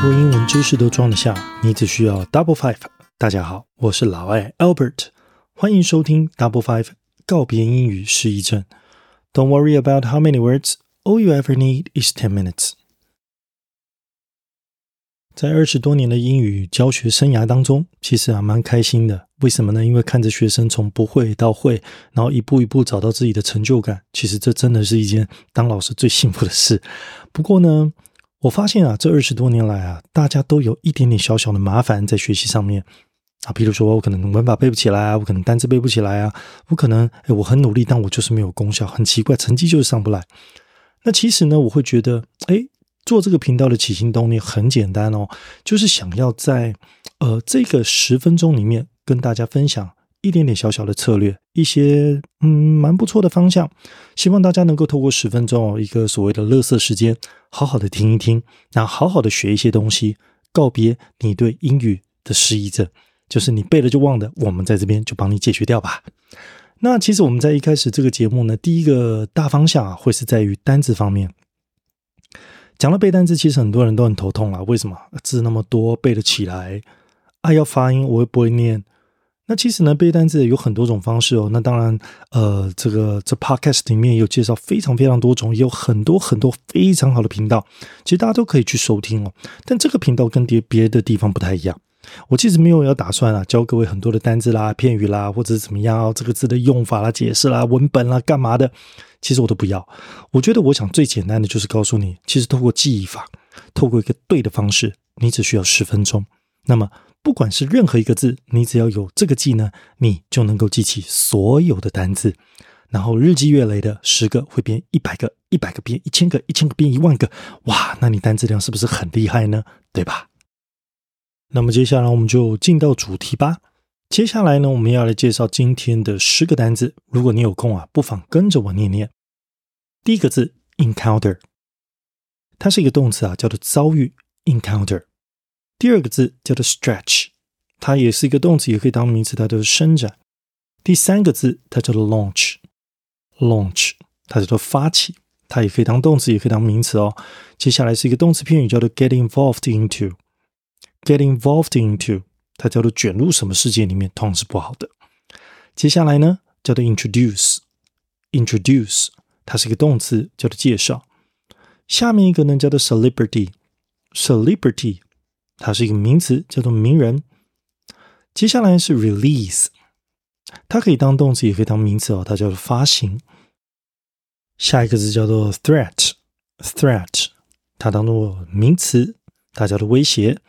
多英文知识都装得下，你只需要 Double Five。大家好，我是老艾 Albert，欢迎收听 Double Five 告别英语失忆症。Don't worry about how many words, all you ever need is ten minutes。在二十多年的英语教学生涯当中，其实还蛮开心的。为什么呢？因为看着学生从不会到会，然后一步一步找到自己的成就感，其实这真的是一件当老师最幸福的事。不过呢，我发现啊，这二十多年来啊，大家都有一点点小小的麻烦在学习上面啊。比如说，我可能文法背不起来啊，我可能单词背不起来啊，我可能哎，我很努力，但我就是没有功效，很奇怪，成绩就是上不来。那其实呢，我会觉得，哎。做这个频道的起心动念很简单哦，就是想要在呃这个十分钟里面跟大家分享一点点小小的策略，一些嗯蛮不错的方向，希望大家能够透过十分钟哦一个所谓的乐色时间，好好的听一听，然后好好的学一些东西，告别你对英语的失忆症，就是你背了就忘的，我们在这边就帮你解决掉吧。那其实我们在一开始这个节目呢，第一个大方向啊，会是在于单字方面。讲了背单词，其实很多人都很头痛啊。为什么字那么多背得起来？啊，要发音我又不会念。那其实呢，背单词有很多种方式哦。那当然，呃，这个这 podcast 里面有介绍非常非常多种，也有很多很多非常好的频道，其实大家都可以去收听哦。但这个频道跟别别的地方不太一样。我其实没有要打算啊，教各位很多的单字啦、片语啦，或者是怎么样这个字的用法啦、解释啦、文本啦、干嘛的。其实我都不要，我觉得我想最简单的就是告诉你，其实透过记忆法，透过一个对的方式，你只需要十分钟。那么不管是任何一个字，你只要有这个技能，你就能够记起所有的单字，然后日积月累的十个会变一百个，一百个变一千个，一千个变一万个，哇，那你单字量是不是很厉害呢？对吧？那么接下来我们就进到主题吧。接下来呢，我们要来介绍今天的十个单字。如果你有空啊，不妨跟着我念念。第一个字 encounter，它是一个动词啊，叫做遭遇 encounter。第二个字叫做 stretch，它也是一个动词，也可以当名词，它都是伸展。第三个字它叫做 launch，launch 它叫做发起，它也可以当动词，也可以当名词哦。接下来是一个动词片语，叫做 get involved into，get involved into。它叫做卷入什么世界里面，通常是不好的。接下来呢，叫做 introduce，introduce，它是一个动词，叫做介绍。下面一个呢，叫做 celebrity，celebrity，它是一个名词，叫做名人。接下来是 release，它可以当动词，也可以当名词哦，它叫做发行。下一个字叫做 threat，threat，它当做名词，它叫做威胁。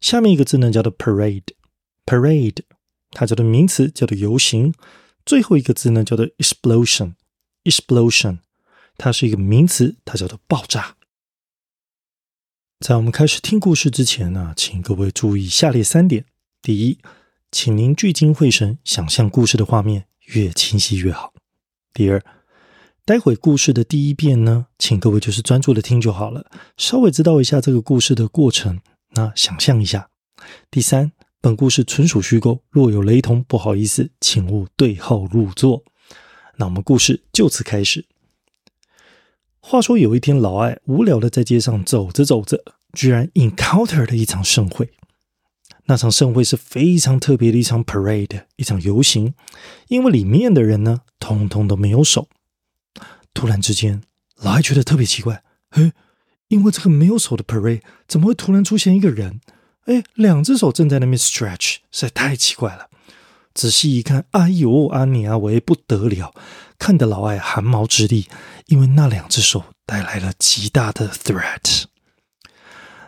下面一个字呢，叫做 parade，parade，它叫做名词，叫做游行。最后一个字呢，叫做 explosion，explosion，它是一个名词，它叫做爆炸。在我们开始听故事之前呢，请各位注意下列三点：第一，请您聚精会神，想象故事的画面越清晰越好；第二，待会故事的第一遍呢，请各位就是专注的听就好了，稍微知道一下这个故事的过程。那想象一下，第三，本故事纯属虚构，若有雷同，不好意思，请勿对号入座。那我们故事就此开始。话说有一天，老艾无聊的在街上走着走着，居然 encounter 了一场盛会。那场盛会是非常特别的一场 parade，一场游行，因为里面的人呢，通通都没有手。突然之间，老艾觉得特别奇怪，嘿。因为这个没有手的 parade 怎么会突然出现一个人？哎，两只手正在那边 stretch，实在太奇怪了。仔细一看，哎呦，阿尼阿维不得了，看得老艾汗毛直立，因为那两只手带来了极大的 threat。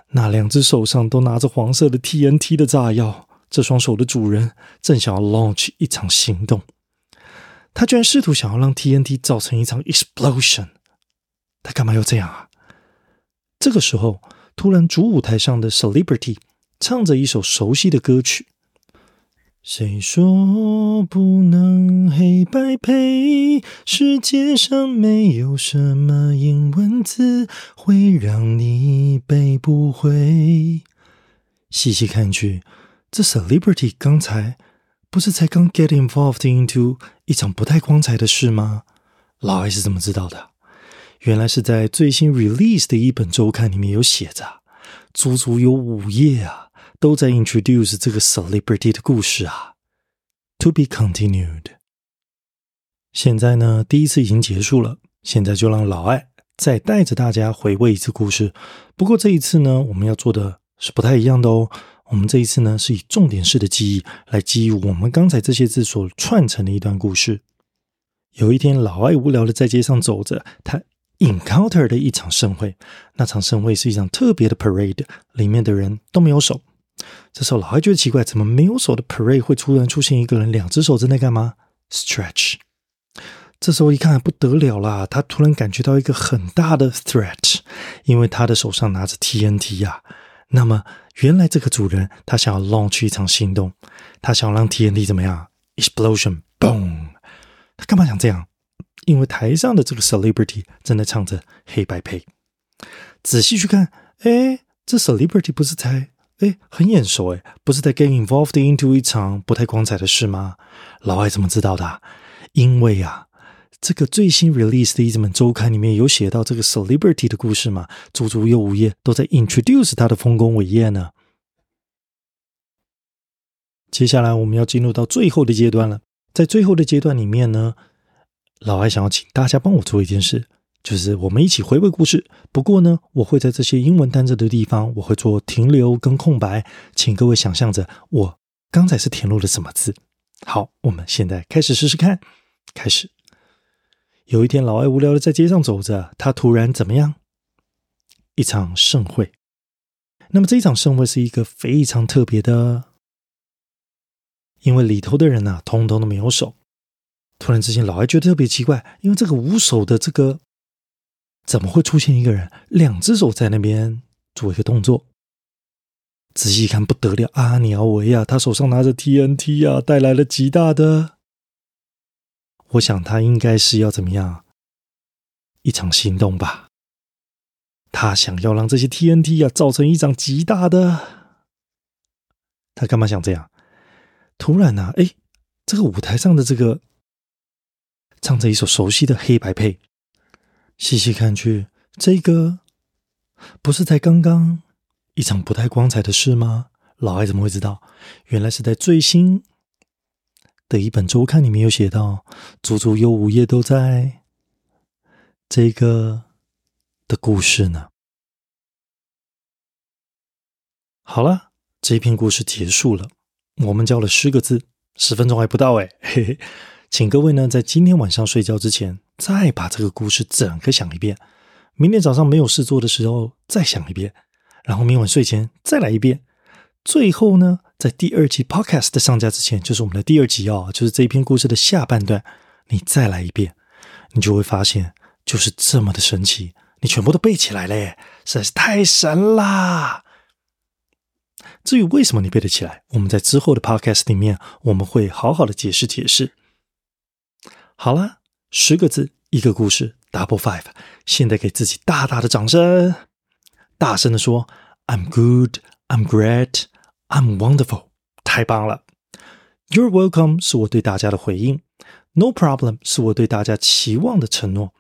那两只手上都拿着黄色的 TNT 的炸药，这双手的主人正想要 launch 一场行动，他居然试图想要让 TNT 造成一场 explosion。他干嘛要这样啊？这个时候，突然主舞台上的 Celebrity 唱着一首熟悉的歌曲。谁说不能黑白配？世界上没有什么英文字会让你背不会。细细看去，这 Celebrity 刚才不是才刚 get involved into 一场不太光彩的事吗？老艾是怎么知道的？原来是在最新 release 的一本周刊里面有写着，足足有五页啊，都在 introduce 这个 celebrity 的故事啊。To be continued。现在呢，第一次已经结束了，现在就让老艾再带着大家回味一次故事。不过这一次呢，我们要做的是不太一样的哦。我们这一次呢，是以重点式的记忆来记忆我们刚才这些字所串成的一段故事。有一天，老艾无聊的在街上走着，他 encounter 的一场盛会。那场盛会是一场特别的 parade，里面的人都没有手。这时候，老艾觉得奇怪，怎么没有手的 parade 会突然出现一个人，两只手正在干嘛？stretch。这时候一看不得了啦，他突然感觉到一个很大的 threat，因为他的手上拿着 TNT 呀。那么，原来这个主人他想要 launch 一场行动，他想要让 TNT 怎么样？explosion，boom。他干嘛想这样？因为台上的这个 celebrity 正在唱着黑白配。仔细去看，哎，这 celebrity 不是才哎很眼熟哎，不是在 get involved into 一场不太光彩的事吗？老外怎么知道的？因为啊，这个最新 release 的一本周刊里面有写到这个 celebrity 的故事嘛，足足有五页都在 introduce 他的丰功伟业呢。接下来我们要进入到最后的阶段了。在最后的阶段里面呢，老艾想要请大家帮我做一件事，就是我们一起回味故事。不过呢，我会在这些英文单词的地方，我会做停留跟空白，请各位想象着我刚才是填入了什么字。好，我们现在开始试试看。开始。有一天，老艾无聊的在街上走着，他突然怎么样？一场盛会。那么这一场盛会是一个非常特别的。因为里头的人呢，通通都没有手。突然之间，老艾觉得特别奇怪，因为这个无手的这个，怎么会出现一个人，两只手在那边做一个动作？仔细一看，不得了，阿尼奥维啊，他手上拿着 TNT 啊，带来了极大的。我想他应该是要怎么样？一场行动吧。他想要让这些 TNT 啊，造成一场极大的。他干嘛想这样？突然呢，哎，这个舞台上的这个唱着一首熟悉的黑白配，细细看去，这个不是在刚刚一场不太光彩的事吗？老艾怎么会知道？原来是在最新的一本周刊里面有写到，足足有五页都在这个的故事呢。好了，这篇故事结束了。我们教了十个字，十分钟还不到哎，嘿嘿，请各位呢在今天晚上睡觉之前，再把这个故事整个想一遍。明天早上没有事做的时候再想一遍，然后明晚睡前再来一遍。最后呢，在第二集 Podcast 上架之前，就是我们的第二集哦，就是这一篇故事的下半段，你再来一遍，你就会发现就是这么的神奇，你全部都背起来了，实在是太神啦！至于为什么你背得起来，我们在之后的 podcast 里面我们会好好的解释解释。好了，十个字一个故事，double five。现在给自己大大的掌声，大声的说：“I'm good, I'm great, I'm wonderful。”太棒了！You're welcome 是我对大家的回应，No problem 是我对大家期望的承诺。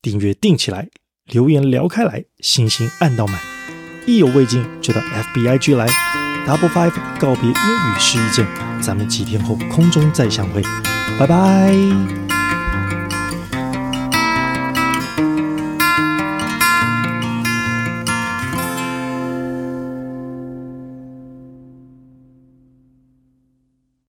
订阅定起来，留言聊开来，星星按到满。意犹未尽，就到 FBIG 来。Double Five 告别英语失忆症，咱们几天后空中再相会，拜拜。